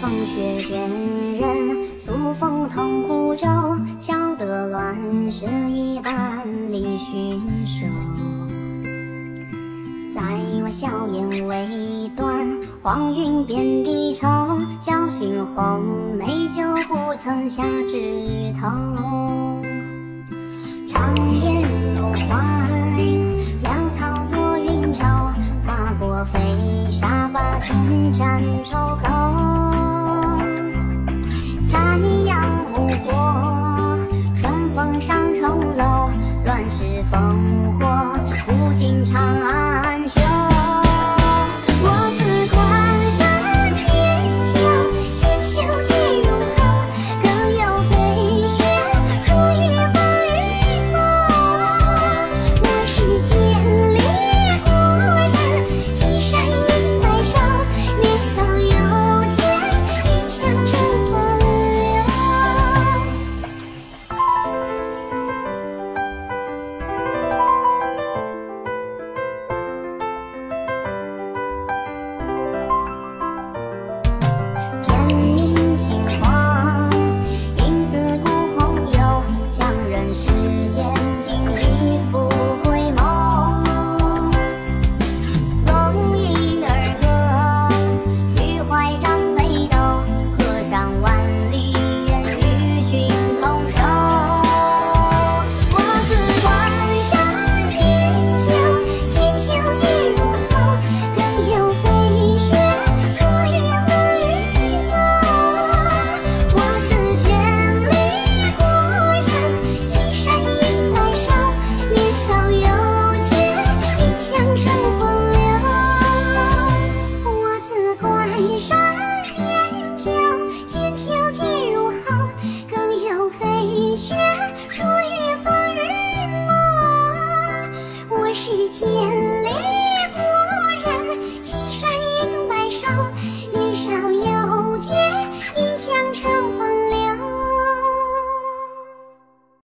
风雪卷人，诉风同孤舟，笑得乱世一般离寻手。塞外硝烟未断，黄云遍地愁。侥幸红梅酒不曾下枝头。长夜入怀，潦草作云愁。踏过飞沙，把千盏抽烽火，不尽长。